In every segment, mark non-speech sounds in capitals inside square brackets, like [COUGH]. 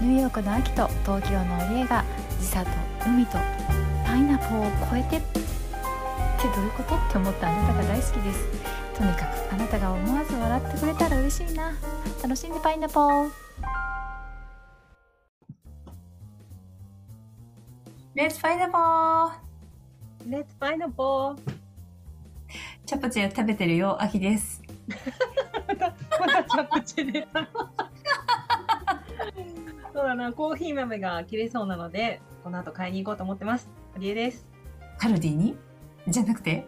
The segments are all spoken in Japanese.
ニューヨークの秋と東京の家が時差と海とパイナポーを超えてってどういうこと？って思ったあなたが大好きです。とにかくあなたが思わず笑ってくれたら嬉しいな。楽しんでパイナポー。レッツパイナポーレッツパイナポーチャプチェ食べてるよ秋です。[LAUGHS] またまたチャプチェ出たそうだなコーヒー豆が切れそうなのでこの後買いに行こうと思ってます。アリエです。カルディに？じゃなくて？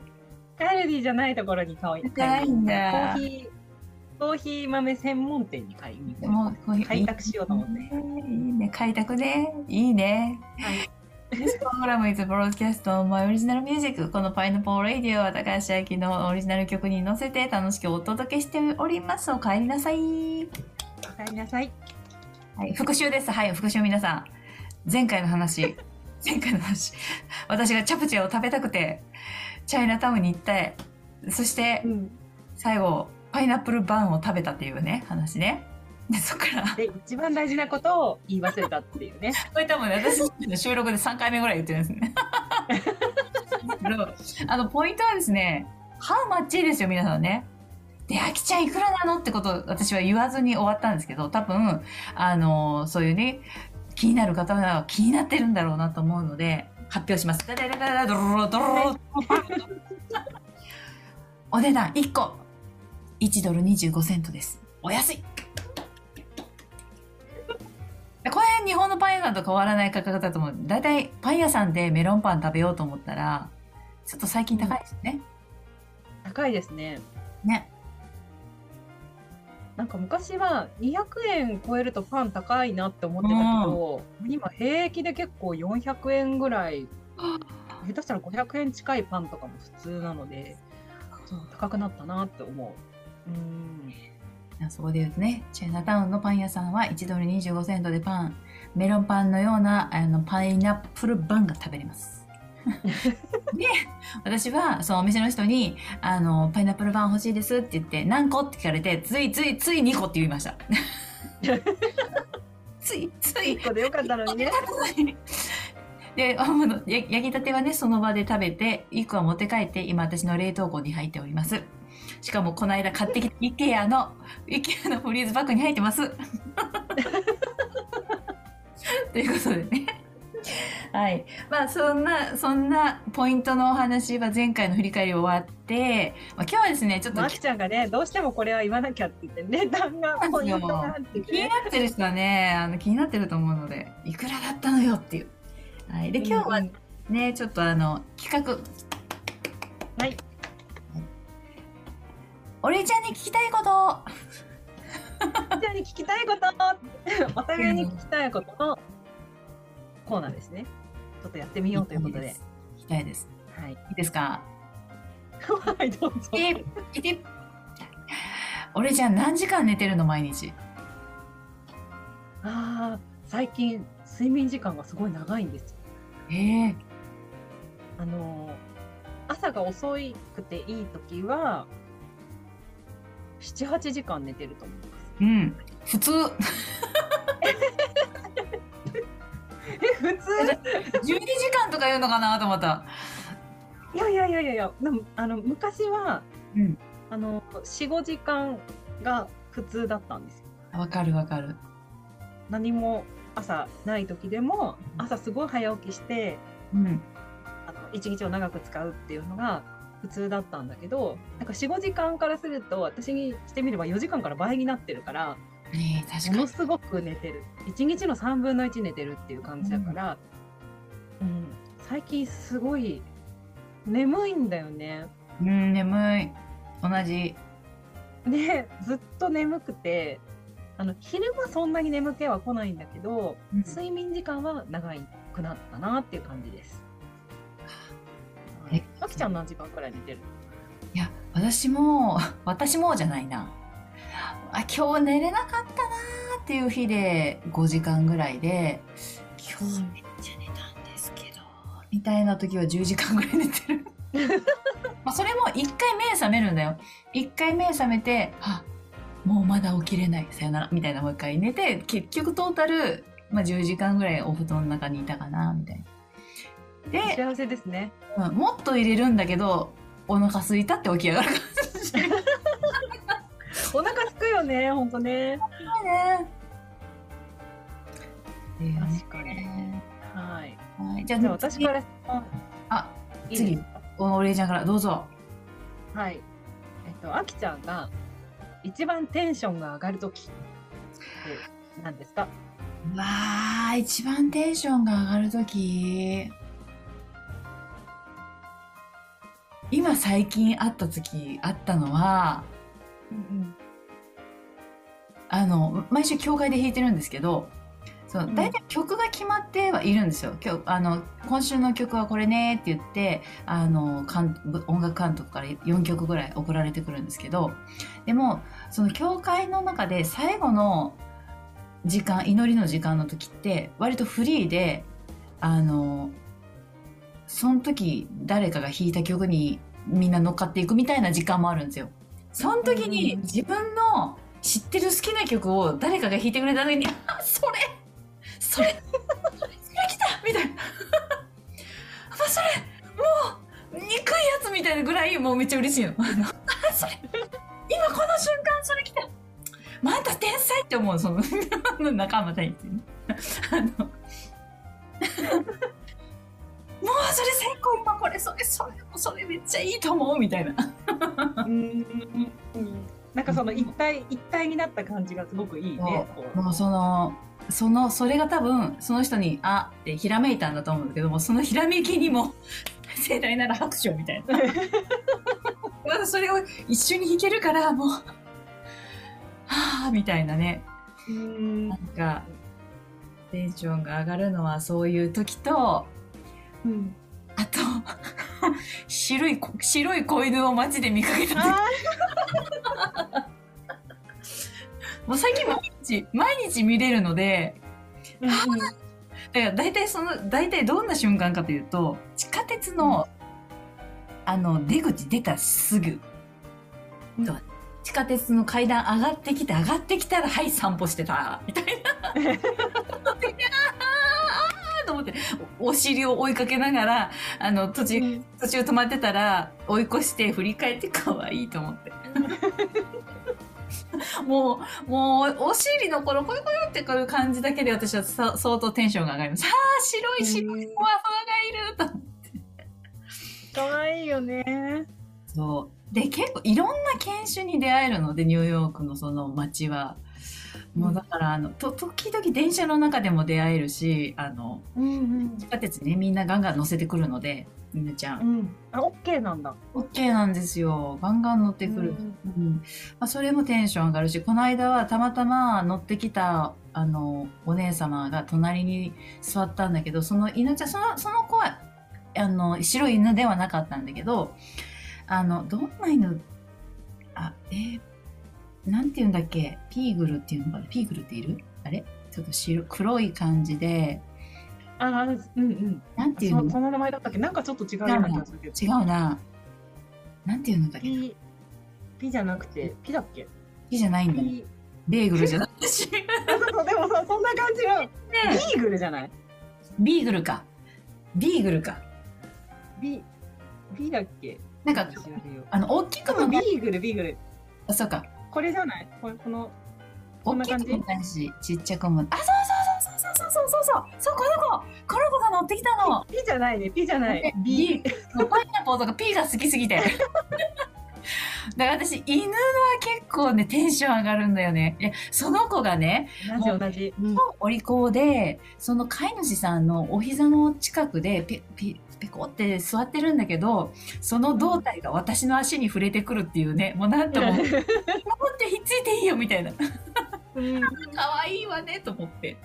カルディじゃないところに買いにないんだ。コーヒーコーヒー豆専門店に買いに行こう。もうコーヒー。開拓しようと思って。いいね開拓ね。いいね。はい。This program is broadcast on my original music. このパイナポーラディオは高橋明のオリジナル曲に乗せて楽しくお届けしております。お帰りなさい。お帰りなさいはい、復習です。はい、復習皆さん。前回の話。[LAUGHS] 前回の話。私がチャプチェを食べたくて、チャイナタウンに行って、そしてうん最後、パイナップルバンを食べたっていうね、話ね。で、そっから、で一番大事なことを言い忘れたっていうね [LAUGHS] これ多分ね、私の収録で3回目ぐらい言ってるんですね。[LAUGHS] あの、ポイントはですね、ハウマッチですよ、皆さんね。で、あきちゃんいくらなの？ってことを私は言わずに終わったんですけど、多分、あの、そういうね、気になる方は気になってるんだろうなと思うので、発表します。ダダダダダドロドロお値段1個、1ドル25セントです。お安いこれ日本のパン屋さんと変わらない価格だと思う。だいたいパン屋さんでメロンパン食べようと思ったら、ちょっと最近高いですね。高いですねね。なんか昔は200円超えるとパン高いなって思ってたけど、今平気で結構400円ぐらい下手したら500円近いパンとかも普通なのでそう。高くなったなって思う。うん。そこで言うとね、チャイナタウンのパン屋さんは1ドル25セントでパン、メロンパンのようなあのパイナップルバンが食べれます。[LAUGHS] で、私はそのお店の人に、あの、パイナップルバン欲しいですって言って、何個って聞かれて、ついついつい2個って言いました。[LAUGHS] ついつい1個でよかったのにね [LAUGHS] で、焼きたてはね、その場で食べて、1個は持って帰って、今私の冷凍庫に入っております。しかも、この間買ってきた IKEA の、IKEA のフリーズバッグに入ってます。ということでね。[LAUGHS] はい。まあ、そんな、そんなポイントのお話は前回の振り返り終わって、まあ、今日はですね、ちょっとまきちゃんがねどうしてもこれは言わなきゃって言って値段がポイントがあって気にねなってる人はね、あの気になってると思うので、いくらだったのよっていう。はい。で、今日はうんね、ちょっとあの、企画。はい。お礼ちゃんに聞きたいこと。じゃあに聞きたいこと [LAUGHS] お互いに聞きたいことのコーナーですねちょっとやってみようということで聞きたいです。はいいいですか？[LAUGHS] はいどうぞえ、いて。お礼ちゃん何時間寝てるの毎日？ああ最近睡眠時間がすごい長いんですよええあのー朝が遅くていい時は78時間寝てると思いますうん。普通。時間とか言うのかなと思った。いやいやいやいやいやでもあの昔は、うんあの45時間が普通だったんですよわかるわかる。何も朝ない時でも朝すごい早起きしてうん。あの一日を長く使うっていうのが普通だったんだけどなんか45時間からすると私にしてみれば4時間から倍になってるからねえ、確かに。ものすごく寝てる1日の3分の1寝てるっていう感じだから、うん最近すごい眠いんだよね。うん、眠い。同じ。でずっと眠くてあの昼間そんなに眠気は来ないんだけどうん睡眠時間は長くなったなっていう感じです。えあきちゃん何時間くらい寝てる？いや、私も、[LAUGHS] 私もじゃないな。あ、今日寝れなかったなーっていう日で5時間ぐらいで、今日みたいな時は10時間ぐらい寝てる。[LAUGHS] まあそれも一回目覚めるんだよ。一回目覚めて、あ、もうまだ起きれない、さよなら、みたいなもう一回寝て、結局トータルまあ、10時間ぐらいお布団の中にいたかな、みたいな。で、幸せですね。うんもっと入れるんだけど、お腹空いたって起き上がる感じ。ね。[LAUGHS] お腹すくよね、ほんとね。ね確かに。じゃあじゃあ私から、あ、いいお礼ちゃんからどうぞ。はい。えっと、あきちゃんが一番テンションが上がるときって何ですか？わあ、一番テンションが上がるとき。今最近会った時あったのは、うんあの、毎週教会で弾いてるんですけど、そう大体曲が決まってはいるんですよ。今日、あの、今週の曲はこれねって言って、あの、監音楽監督から4曲ぐらい送られてくるんですけど、でも、その教会の中で最後の時間、祈りの時間の時って、割とフリーで、あの、その時誰かが弾いた曲にみんな乗っかっていくみたいな時間もあるんですよ。その時にうん自分の知ってる好きな曲を誰かが弾いてくれた時に、あ、それそれそれ来たみたいな。あ、それもう憎いやつみたいなぐらいもうめっちゃ嬉しいの。あのあ、それ今この瞬間それ来たまああんた天才って思う、その仲間たちに。あのもうそれ最高今これそれそれそれめっちゃいいと思うみたいな。うん。なんかその一体一体になった感じがすごくいいね。もうそのそのそれが多分その人に「あ」ってひらめいたんだと思うんだけどもそのひらめきにも [LAUGHS] 盛大なる拍手みたいな。[LAUGHS] まだそれを一緒に弾けるからもう「はあ」みたいなね。うん。なんかテンションが上がるのはそういう時とうんあと白いこ白い子犬を街で見かけた。時あもう最近毎日毎日見れるのでーうだから大体その大体どんな瞬間かというと地下鉄の、あの出口出たすぐ、うん。地下鉄の階段上がってきて上がってきたらはい散歩してたみたいな [LAUGHS] 思っておお尻を追いかけながらあの途中途中止まってたら追い越して振り返って可愛いと思って。[LAUGHS] もうもうお尻のこのコヨコヨってこういう感じだけで私はさ相当テンションが上がります。ああ白い白いうん。ふわふわがいると思って。可愛いよね。そう。で結構いろんな犬種に出会えるのでニューヨークのその街はもうだからあのと時々電車の中でも出会えるしあのうんうん。地下鉄ねみんなガンガン乗せてくるのでみなちゃうん。ん。あ、オッケーなんだ。OK なんですよ。ガンガン乗ってくる、うんうんまあ、それもテンション上がるしこの間はたまたま乗ってきたあのお姉様が隣に座ったんだけどその犬ちゃんそのその子はあの白い犬ではなかったんだけどあのどんな犬？あえーなんて言うんだっけ？ピーグルっていうのかな？ピーグルっている？あれ？ちょっと白黒い感じで。あー、うんうん。なんていうの？そその名前だったっけ？なんかちょっと違うような気がするけど。違うな。なんていうんだっけ？ピ、ピじゃなくて、ピだっけ？ピじゃないんだ。ベーグルじゃないし。あそうそう、でもさ、そんな感じの、ねビーグルじゃない？ビーグルか。ビーグルか。ビ、ビだっけ？なんかあの大きくあビもないーグル、ビーグル。あそうかこれじゃない？これこの、こ大んな感じ？きくもないしちっちゃくもあそうそうそうそうそうそうそう。そうこの子。この子が乗ってきたの。ピじゃないね、ピじゃない。ね。ビもうパイナポーとかピーが好きすぎて [LAUGHS] だから私犬は結構ねテンション上がるんだよね。いやその子がね同じ同じ。うん。お利口でその飼い主さんのお膝の近くでペペペコって座ってるんだけどその胴体が私の足に触れてくるっていうねもうなんとも [LAUGHS] 守ってひっついていいよみたいな。うん可愛いわねと思って。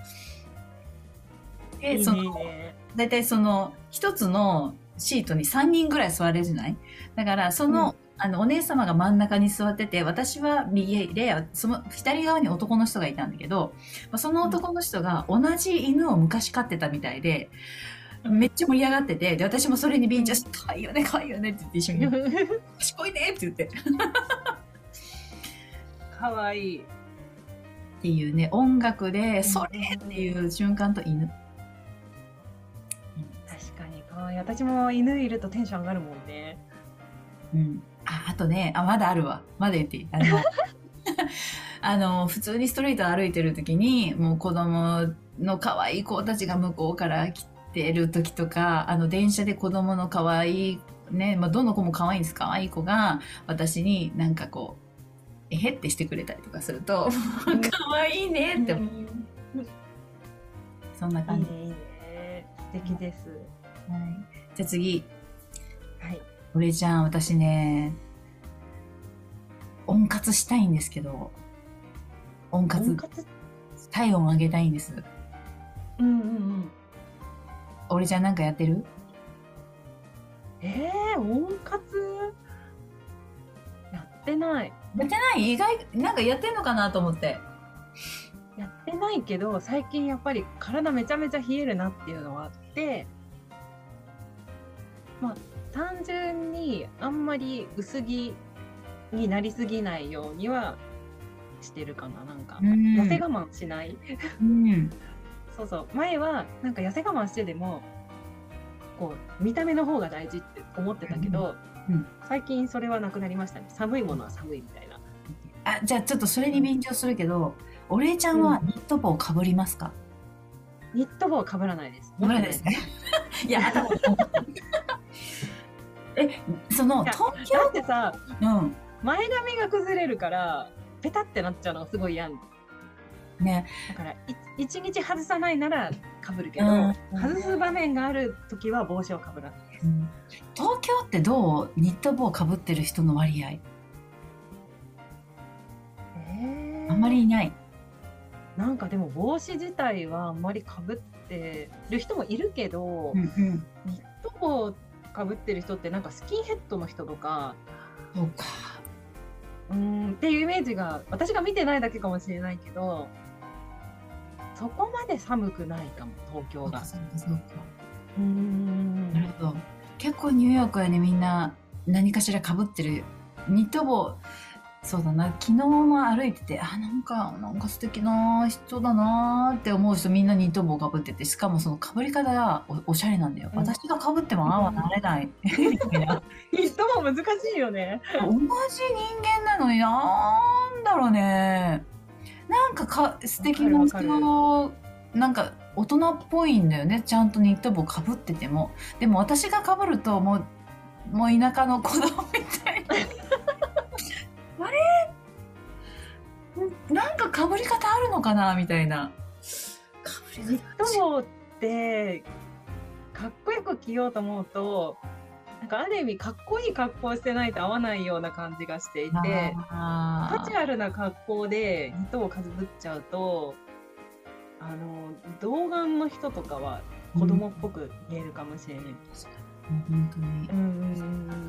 でそのね。大体その一つのシートに3人ぐらい座れるじゃない？だからその,、うんあのお姉様が真ん中に座ってて私は右でその左側に男の人がいたんだけどまあその男の人が同じ犬を昔飼ってたみたいで。めっちゃ盛り上がってて、で、私もそれにビンチャして、可愛いよね、可愛いよねって言って一緒に、賢いねって言って。[LAUGHS] っ [LAUGHS] かわいい。っていうね、音楽で、それっていう瞬間と犬。確かに可愛い私も犬いるとテンション上がるもんねうん。あ、あとね、あ、まだあるわ。まだ言っていい？あの、[LAUGHS] あの、普通にストリート歩いてる時に、もう子供の可愛い子たちが向こうから来てる時とか、あの、電車で子供の可愛い、ね、まあ、どの子も可愛いんです。可愛い子が、私になんかこう、えへってしてくれたりとかすると、[LAUGHS] 可愛いねって思う。そんない感じ。いいね素敵ですはい、じゃあ次。はい俺ちゃん、私ね、温活したいんですけど、温活体温上げたいんです。うんうんうん。俺ちゃんなんかやってる？えー、温活？やってない。やってない？意外、なんかやってんのかなと思って。やってないけど最近やっぱり体めちゃめちゃ冷えるなっていうのはあって。まあ単純にあんまり薄着になりすぎないようにはしてるかななんか。うん。痩せ我慢しない？うん。[LAUGHS] そうそう。前はなんか痩せ我慢してでもこう見た目の方が大事って思ってたけど、うん。うん。最近それはなくなりましたね。寒いものは寒いみたいな。あ、じゃあちょっとそれに便乗するけど、俺ちゃんはニット帽かぶりますか？ニット帽はかぶらないです。かぶらないですね。いや、頭 [LAUGHS] え、その、東だってさ京、うん。前髪が崩れるからペタってなっちゃうのがすごい嫌だね、からい一日外さないならかぶるけど、うん。外す場面がある時は帽子をかぶらないです、うん。東京ってどう？ニット帽かぶってる人の割合。えー。あんまりいない。なんかでも帽子自体はあんまりかぶってる人もいるけど、うんうん。ニット帽かぶってる人ってなんかスキンヘッドの人とかそうか。うーんっていうイメージが私が見てないだけかもしれないけどそこまで寒くないかも東京が。そうかそうか。うーんなるほど。結構ニューヨークはね、みんな何かしら被ってる。ニット帽、そうだな、昨日も歩いてて、あ、なんか、なんか素敵な人だなーって思う人みんなニット帽被ってて、しかもその被り方がおおしゃれなんだよ。うん私が被ってもああはなれない。ニット帽難しいよね。同じ人間なのになんだろうね。なんかか素敵な人、なんか大人っぽいんだよね。ちゃんとニット帽かぶってても。でも私がかぶるともう、もう田舎の子供みたいな。あれ？なんかかぶり方あるのかなみたいな。かぶりニッ方ト帽ってかっこよく着ようと思うとなんかある意味かっこいい格好をしてないと合わないような感じがしていてカジュアルな格好でニット帽かぶっちゃうとあの童顔の人とかは子供っぽく見えるかもしれない。本当にう。んうんうん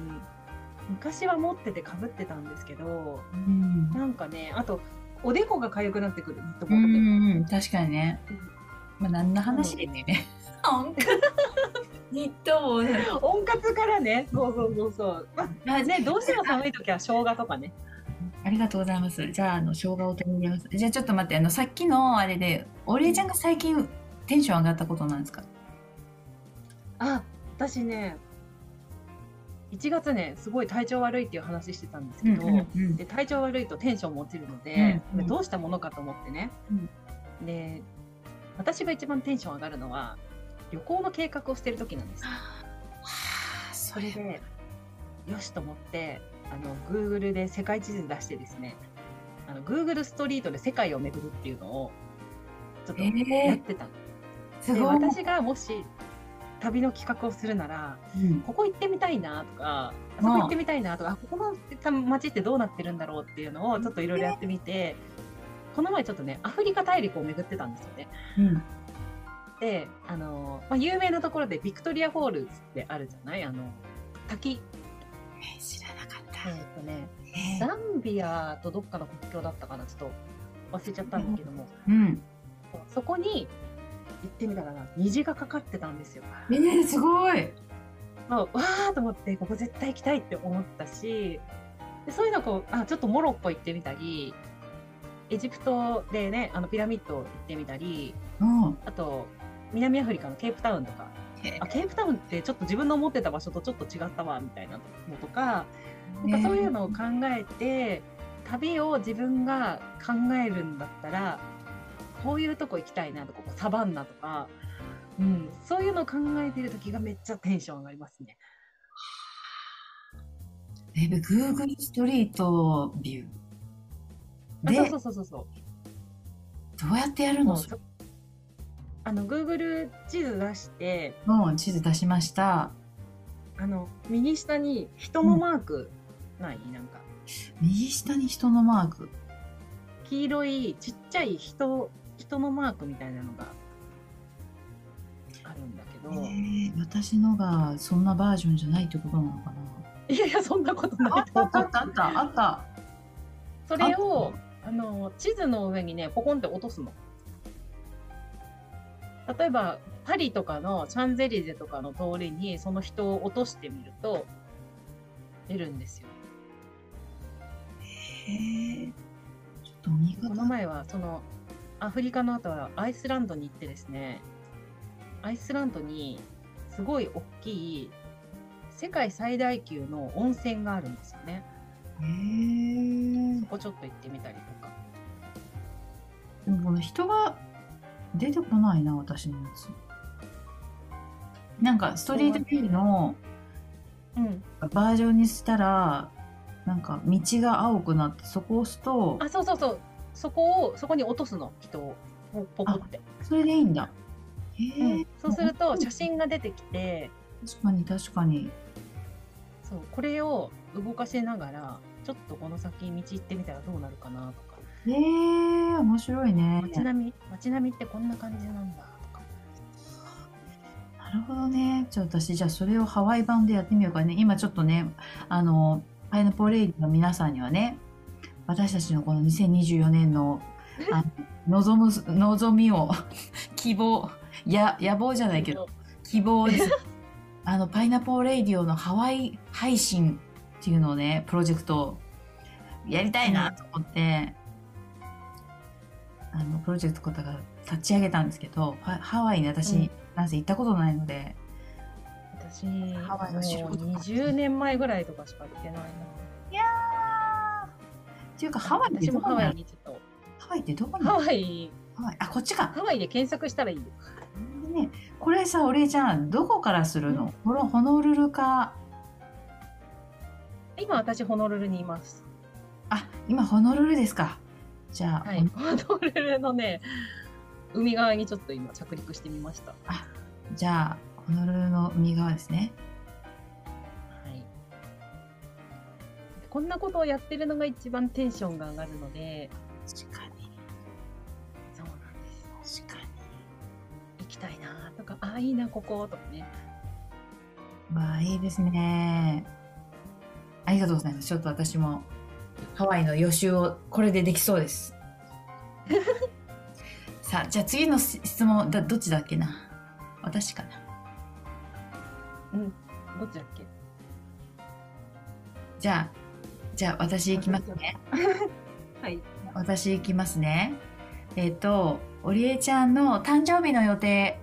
昔は持っててかぶってたんですけどうんなんかねあとおでこが痒くなってくるニットう帽って。んうん、確かにねうん。まあ、何の話でね。本当ニット帽ね。[LAUGHS] 温活からね、そうそうそうそう。まあね、どうしても寒い時は生姜とかね。ありがとうございます。じゃあ、あの、生姜を取り入れます。じゃあ、ちょっと待って、あの、さっきのあれで、お礼ちゃんが最近テンション上がったことなんですか？あ、私ね、1月ね、すごい体調悪いっていう話してたんですけど、うんで体調悪いとテンションも落ちるので、うんうん。どうしたものかと思ってね、で私が一番テンション上がるのは旅行の計画をしてる時なんですよ。はあ、それ。でよしと思ってあの Google で世界地図出してですねあの Google ストリートで世界を巡るっていうのをちょっとやえー。ってたの、ですごい。私がもし旅の企画をするならうんここ行ってみたいなとかあそこ行ってみたいなとかあここの街ってどうなってるんだろうっていうのをちょっといろいろやってみてこの前ちょっとねアフリカ大陸を巡ってたんですよね。うん。であの、まあ、有名なところでビクトリアフォールズってあるじゃない？あの滝え知らなかっえた。っとねえザンビアとどっかの国境だったかな？ちょっと忘れちゃったんだけども、うん。そこに行ってみたらな虹がかかってたんですよ。えー、すごい。まあ、わーと思ってここ絶対行きたいって思ったしでそういうのこうあちょっとモロッコ行ってみたりエジプトでねあのピラミッド行ってみたりうん。あと南アフリカのケープタウンとかあケープタウンってちょっと自分の思ってた場所とちょっと違ったわみたいなのとかなんかそういうのを考えて旅を自分が考えるんだったらこういうとこ行きたいなとかサバンナとか、うん、そういうのを考えてる時がめっちゃテンション上がりますね。え、Google ストリートビュー。で、あそうそうそうそうどうやってやるの？あの Google 地図出してうん、地図出しました。あの右下に人のマークない、なんか右下に人のマーク。黄色いちっちゃい人人のマークみたいなのがあるんだけど、えー、私のがそんなバージョンじゃないってことなのかいやいやそんなことなな。あいと思うったあったあったあった。それをあの地図の上にねポコンって落とすの。例えばパリとかのシャンゼリゼとかの通りにその人を落としてみると出るんですよ。へえ。ちょっと見方この前はそのアフリカの後はアイスランドに行ってですねアイスランドにすごい大きい世界最大級の温泉があるんですよね。そ。こちょっと行ってみたりとか。でもこの人が出てこないな、私のやつ。なんかストリートビューのうん。バージョンにしたら、なんか道が青くなって、そこを押すと、あ、そうそうそう。そこを、そこに落とすの、人を。ポコって。それでいいんだ。へえ、うん、そうすると写真が出てきて、確かに確かに。そう、これを動かしながら、ちょっとこの先道行ってみたらどうなるかなとか、へえ、面白いね。街並み、街並みってこんな感じなんだとか。なるほどね。ちょっと私、じゃあそれをハワイ版でやってみようかね。今ちょっとね、あの、パイナポーレイの皆さんにはね、私たちのこの2024年の、あの望む、望みを、[LAUGHS] 希望、や、野望じゃないけど、希望。です。[LAUGHS] あの、パイナポーレイディオのハワイ配信っていうのをね、プロジェクトをやりたいなと思って、あの、プロジェクトことが立ち上げたんですけど、ハハワイに私、うん。なんせ行ったことないので、私、ハワイの素人もう20年前ぐらいとかしか行ってないな。っていうか、ハワイ私もハワイにちょっハワイってどこに？と、ハワイ、ハワイあ、こっちか。ハワイで検索したらいいよ。ね、これさ、お礼ちゃん、どこからするの、このホノルルか？今私、ホノルルにいます。あ、今、ホノルルですか。じゃあ、はい、ホノルルのね、海側にちょっと今着陸してみました。じゃあ、ホノルルの海側ですね。こんなことをやってるのが一番テンションが上がるので、確かに。そうなんです。確かに。行きたいなとか、あ、いいな、こことかね。まあ、いいですね。ありがとうございます。ちょっと私も、ハワイの予習をこれでできそうです。[LAUGHS] さあ、じゃあ次の質問、だどっちだっけな？私かな。うん。どっちだっけ？じゃあ、じゃあ私行きますね。[LAUGHS] はい。私行きますね。えっ、と、おりえちゃんの誕生日の予定、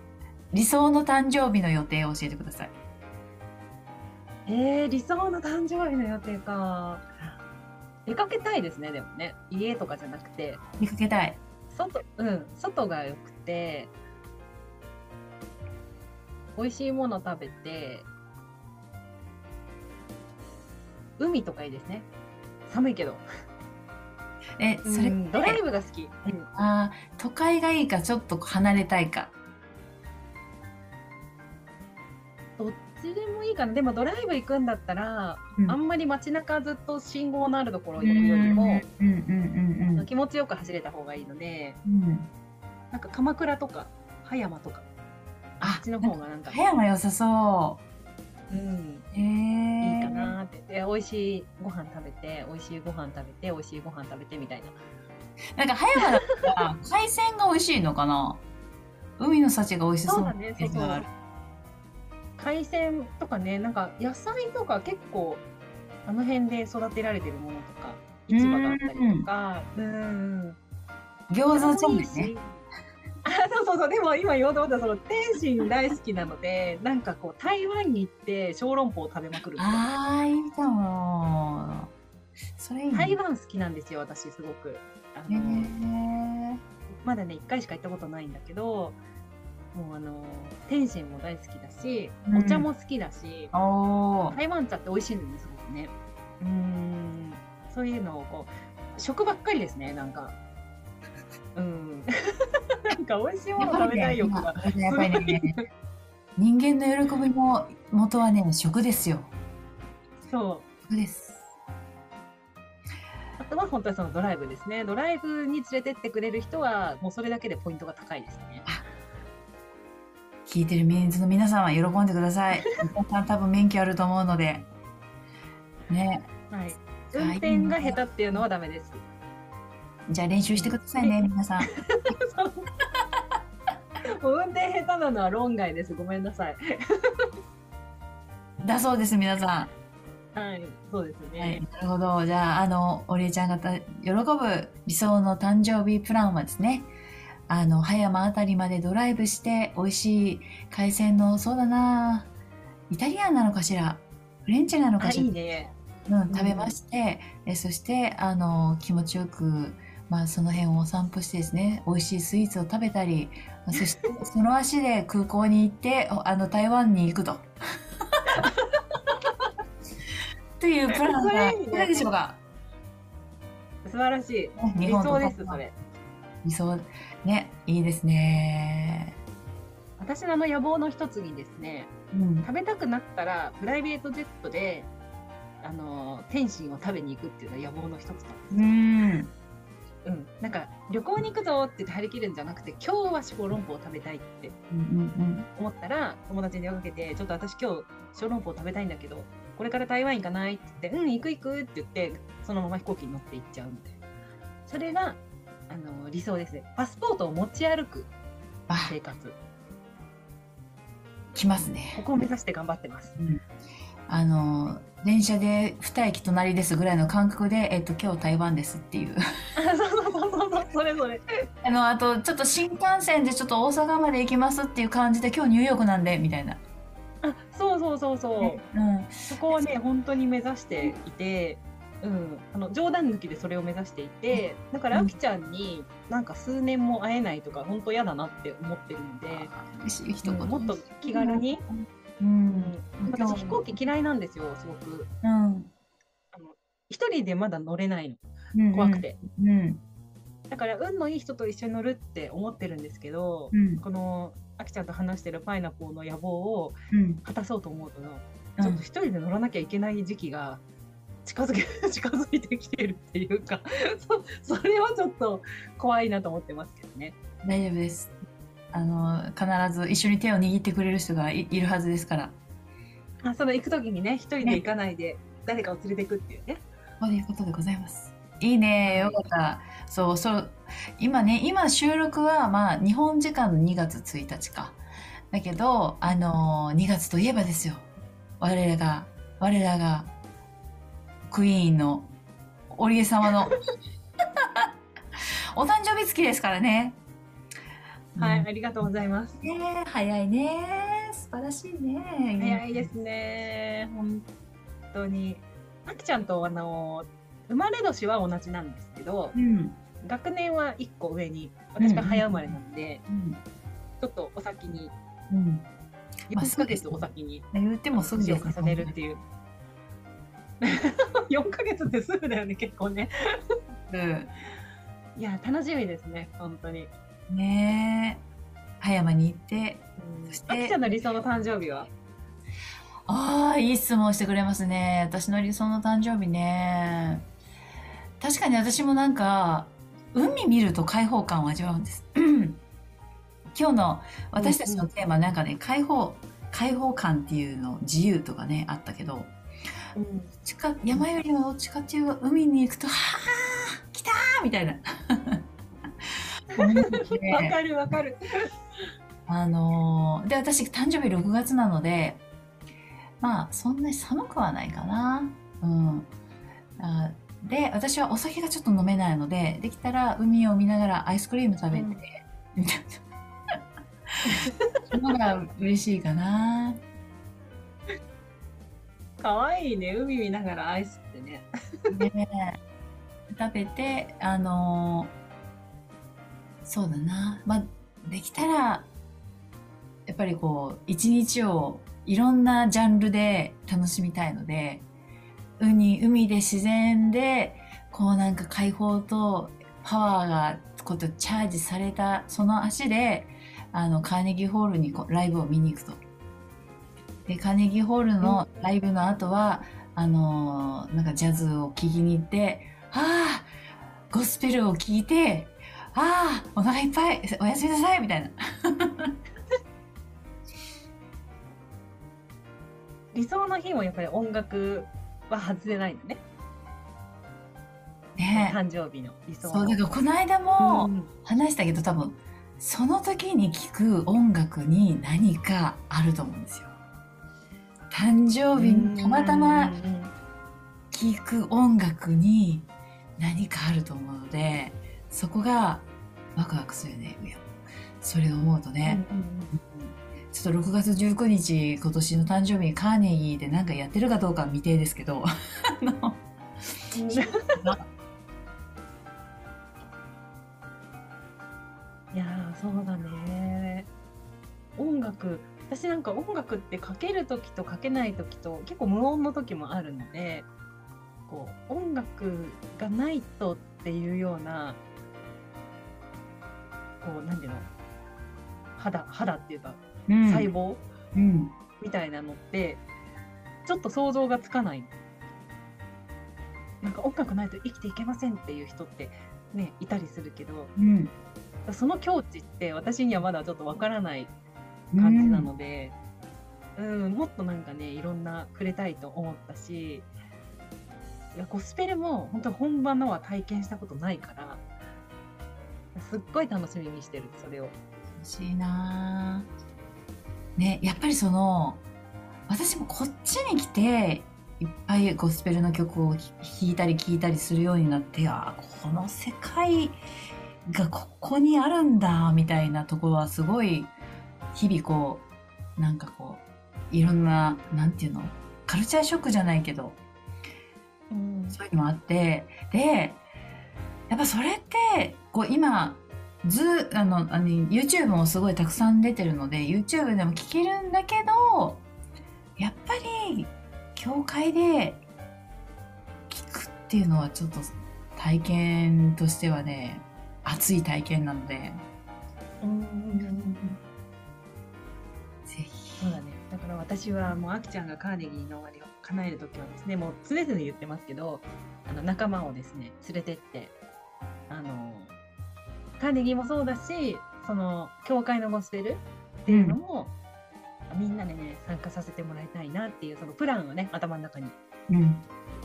理想の誕生日の予定を教えてください。えー、理想の誕生日の予定か。出かけたいですね、でもね。家とかじゃなくて、出かけたい。外、うん、外が良くて、美味しいもの食べて、海とかいいですね。寒いけど。え、それ、うんドライブが好き。うんあー都会がいいか、ちょっと離れたいか。どっちでもいいかな。でもドライブ行くんだったら、うんあんまり街中ずっと信号のあるところを行くよりも、気持ちよく走れた方がいいので、うん。うん、なんか鎌倉とか葉山とか、ああっちの方がなんか、葉山良さそうん、う。へえ。いいか。なって。で、美味しいご飯食べて、美味しいご飯食べて、美味しいご飯食べてみたいな。なんか葉山だったら海鮮が美味しいのかな？海の幸が美味しそうなイメがある。。海鮮とかね、なんか野菜とか結構、あの辺で育てられてるものとか、市場があったりとか、うん、餃子そうめんね。あそうそうでも今言おうと思ったその天津大好きなのでなんかこう台湾に行って小籠包を食べまくるああ、いいかも。それいい、ね。台湾好きなんですよ私すごくあへのえ。まだね1回しか行ったことないんだけどもうあの天津も大好きだしうんお茶も好きだし。台湾茶って美味しいんですすごくねうーんそういうのをこう食ばっかりですねなんかうんなんか美味しいもの食べたい欲がやっぱりね、人間の喜びの元はね、食ですよ。そう食です。あとは本当はそのドライブですね。ドライブに連れてってくれる人は、もうそれだけでポイントが高いですね。聞いてるメンズの皆さんは喜んでください。皆さん多分免許あると思うので。ね。はい。運転が下手っていうのはダメです。じゃあ練習してくださいね、皆さん。[LAUGHS] もう運転下手なのは論外です。ごめんなさい。[LAUGHS] だそうです、皆さはい。そうですん。はい、ね。なるほど。じゃあ、あの、おりえちゃんがた喜ぶ理想の誕生日プランはですね、あの、葉山あたりまでドライブして、美味しい海鮮の、そうだなイタリアンなのかしらフレンチなのあ、かしらいいね。うん、食べまして、えそしてあの気持ちよく、まあ、その辺をお散歩してですね美味しいスイーツを食べたりまあそして [LAUGHS] その足で空港に行っておあの台湾に行くと。[LAUGHS] というプランがいかがでしょうか？素晴らしい。理想です、それ。理想ねいいですね。私のあの野望の一つにですね、うん、食べたくなったら、プライベートジェットで、あの、天津を食べに行くっていうのは野望の一つなんですようんうん、なんか旅行に行くぞって言って張り切るんじゃなくて今日は小籠包を食べたいってうんうん思ったら友達に電話かけて「ちょっと私今日小籠包食べたいんだけどこれから台湾行かない?」って言って「うん行く行く」って言ってそのまま飛行機に乗って行っちゃうみたいな。それがあの理想ですね。パスポートを持ち歩くあ生活。来ますね。ここを目指して頑張ってます。あの電車で2駅隣ですぐらいの感覚で、えっと、今日台湾ですっていう。あそうそれぞれあの、あと、ちょっと新幹線でちょっと大阪まで行きますっていう感じで、今日ニューヨークなんで、みたいな。あそうそうそうそううん。そこをね本当に目指していて、うん、あの冗談抜きでそれを目指していてだからうんあきちゃんになんか数年も会えないとか本当嫌だなって思ってるんで、嬉しい一言。うんもっと気軽に、う。うんん、私飛行機嫌いなんですよすごくうん。一人でまだ乗れないのうん。怖く。て、うん。だから運のいい人と一緒に乗るって思ってるんですけど、うん。このあきちゃんと話してるパイナポーの野望をうん。果たそうと思うと、うんちょっと一人で乗らなきゃいけない時期が近づけ [LAUGHS] 近づいてきてるっていうかそそれはちょっと怖いなと思ってますけどね。大丈夫です。あの、必ず一緒に手を握ってくれる人がいいるはずですから。あその行く時にね一人で行かないで誰かを連れていくっていうね。そういうことでございます。いいね、よかった。そう、そう、今ね、今収録は、まあ、日本時間の2月1日か。だけど、あのー、2月といえばですよ。我らが、我らが、クイーンの、織江様の、[LAUGHS] お誕生日月ですからね。はい、うんありがとうございます。ねえ早いね。素晴らしいね。早いですね本当に。あきちゃんとあの生まれ年は同じなんですけどうん。学年は1個上に私が早生まれなんで、うん。ちょっとお先にうん。まあ4ヶ月お先に言ってもすぐです重ねるっていう。[LAUGHS] 4ヶ月ってすぐだよね結構ね。うんいや楽しみですね本当に。ね。え葉山に行ってそしてあきちゃんの理想の誕生日は？ああいい質問してくれますね。私の理想の誕生日ね。確かに私もなんか海見ると開放感を味わうんです。[CLEARS THROAT] 今日の私たちのテーマなんかね開放開放感っていうの自由とかねあったけど近山よりはどっちかっていうと海に行くとはあ来たーみたいなわかるわかる。あのーで、私、誕生日6月なので、まあ、そんなに寒くはないかな。うん。あで、私はお酒がちょっと飲めないので、できたら海を見ながらアイスクリーム食べて、みたいな。のが嬉しいかな。かわいいね。海見ながらアイスってね。ね食べて、あのそうだな。まあ、できたら、やっぱりこう、一日をいろんなジャンルで楽しみたいので、海、海で自然で、こうなんか解放とパワーがこうチャージされたその足で、あの、カーネギーホールにこうライブを見に行くと。で、カーネギーホールのライブの後は、あのーなんかジャズを聴きに行って、ああ、ゴスペルを聴いて、ああ、お腹いっぱい、おやすみなさい、みたいな。[LAUGHS] 理想の日もやっぱり音楽は外れないのね。ねえ誕生日の理想の。そう、だからこの間もうん話したけど、多分、その時に聴く音楽に何かあると思うんですよ。誕生日にたまたまうんうん聴く音楽に何かあると思うので、そこがワクワクするよね。それを思うとね、うんうんちょっと6月19日、今年の誕生日にカーネギーで何かやってるかどうかは未定ですけど、[LAUGHS] いやーそうだね。音楽私なんか音楽ってかける時とかけない時と結構無音の時もあるのでこう音楽がないとっていうようなこう何ていうの？肌肌っていうかうん細胞うん。みたいなのってちょっと想像がつかないなんか音楽ないと生きていけませんっていう人ってねいたりするけどうん。その境地って私にはまだちょっとわからない感じなので、うんもっとなんかねいろんな触れたいと思ったしいやゴスペルも本当本場のは体験したことないからすっごい楽しみにしてるそれを。欲しいなぁね、やっぱりその、私もこっちに来て、いっぱいゴスペルの曲を弾いたり聴いたりするようになって、あこの世界がここにあるんだ、みたいなところはすごい、日々こう、なんかこう、いろんな、なんていうの、カルチャーショックじゃないけど、うんそういうのもあって、で、やっぱそれって、こう今、ず、あの、あの、YouTube もすごいたくさん出てるので、YouTube でも聞けるんだけど、やっぱり、教会で聞くっていうのはちょっと体験としてはね、熱い体験なので、ぜひ。そうだね。だから私はもうあきちゃんがカーネギーの終わりを叶えるときはですね、もう常々言ってますけど、あの仲間をですね、連れてって、あの、カーネギーもそうだし、その、教会のゴスペルっていうのも、みんなでね、参加させてもらいたいなっていう、そのプランがね、頭の中にうん。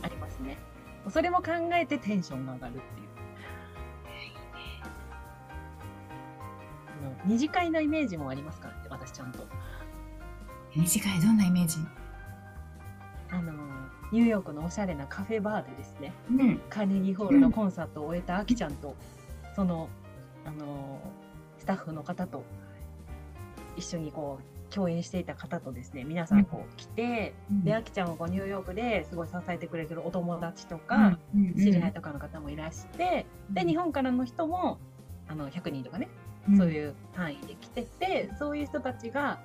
ありますね。それも考えてテンションが上がるっていう。あの二次会のイメージもありますからね、私ちゃんと。短いどんなイメージ？あのニューヨークのおしゃれなカフェバーでですねうん。カーネギーホールのコンサートを終えたあきちゃんと、そのあのスタッフの方と一緒にこう共演していた方とですね皆さんこう来て、であきちゃんをこうニューヨークですごい支えてくれてるお友達とか、うん、知り合いとかの方もいらして、で日本からの人もあの100人とかね、そうういう単位で来ててそういう人たちが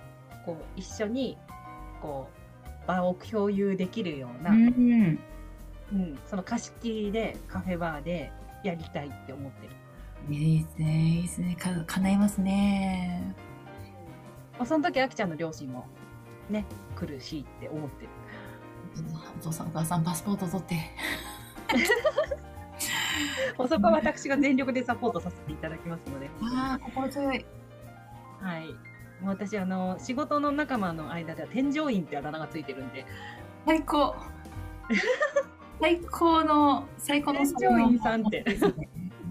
こう一緒にこう場を共有できるような、ん。うん。うん、その貸し切りでカフェバーでやりたいって思ってる。いいですね、いいですね。か、叶いますね。まあ、その時あきちゃんの両親もね来るしって思ってる。お父さんお母さんパスポート取って。もうそこは私が全力でサポートさせていただきますので、ああ、心強い。はい。もう私あの仕事の仲間の間では添乗員ってあだ名がついてるんで、最高。最高の、最高の添乗員さんって。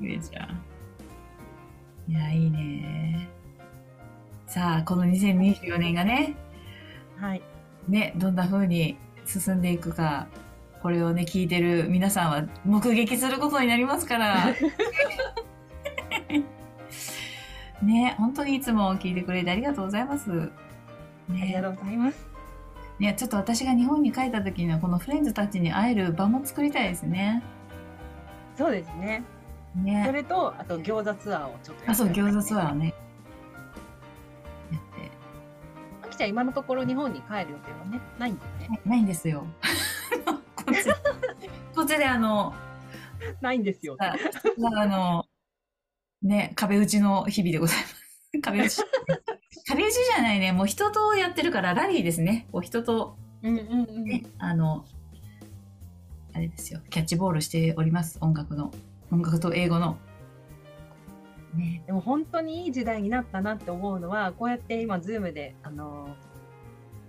いいじゃん。いや、いいね。さあ、この2024年がね、はい。ね、どんな風に進んでいくか、これをね、聞いてる皆さんは目撃することになりますから。[LAUGHS] ね、本当にいつも聞いてくれてありがとうございます。ありがね、とうございます。ね、ちょっと私が日本に帰った時にはこのフレンズたちに会える場も作りたいですね。そうですね。そね。れと、あと餃子ツアーをちょっとあ、そう、餃子ツアー。ね。やって。あきちゃん、今のところ日本に帰る予定はね、ないんだよね。ないんですよ。[LAUGHS] こっちで、こっちであの、ないんですよ。ああの、ね、壁打ちの日々でございます。[LAUGHS] 壁打ち。[LAUGHS] 壁打ちじゃないね。もう人とやってるからラリーですね。こう人と、うんうんうん。ね、あの、あれですよ。キャッチボールしております。音楽の。音楽と英語の。ね。でも本当にいい時代になったなって思うのは、こうやって今、ズームで、あのー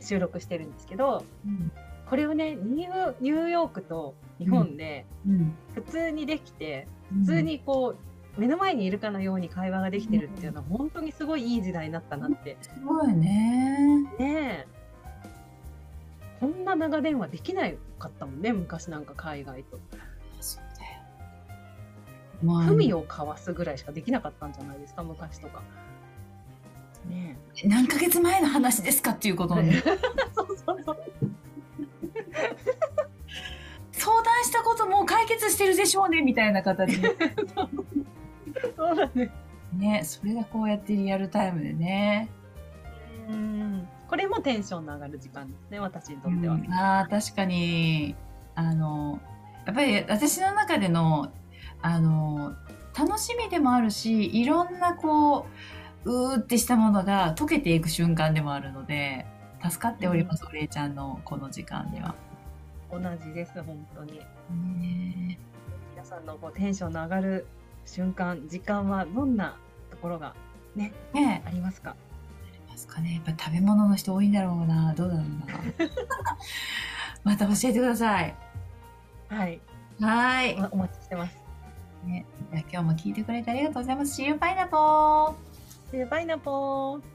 収録してるんですけど、うん。これをね、ニューヨークと日本でうん。普通にできて、普通にこう、目の前にいるかのように会話ができてるっていうのは、本当にすごいいい時代になったなって。すごいね。ねえ。こんな長電話できないかったもんね、昔なんか海外と。文を交わすぐらいしかできなかったんじゃないですか、昔とか。ね何ヶ月前の話ですかっていうことをね。え。[LAUGHS] そうそうそう。相談したこともう解決してるでしょうねみたいな形で。[LAUGHS] そうだね。ね、それがこうやってリアルタイムでね。うん。これもテンションの上がる時間ですね、私にとっては。ああ、確かに、あの、やっぱり私の中での、あの、楽しみでもあるし、いろんなこう、うーってしたものが溶けていく瞬間でもあるので、助かっております、お礼ちゃんのこの時間では。同じです、本当に。ね皆さんのこうテンションの上がる瞬間、時間はどんなところがえ、ねありますか？え、ますかね。やっぱり食べ物の人多いんだろうな。どうだろうな。[LAUGHS] また教えてください。はい。はーい。おお待ちしてます。ね、じゃあ今日も聞いてくれてありがとうございます。See you, パイナポーでパイナポー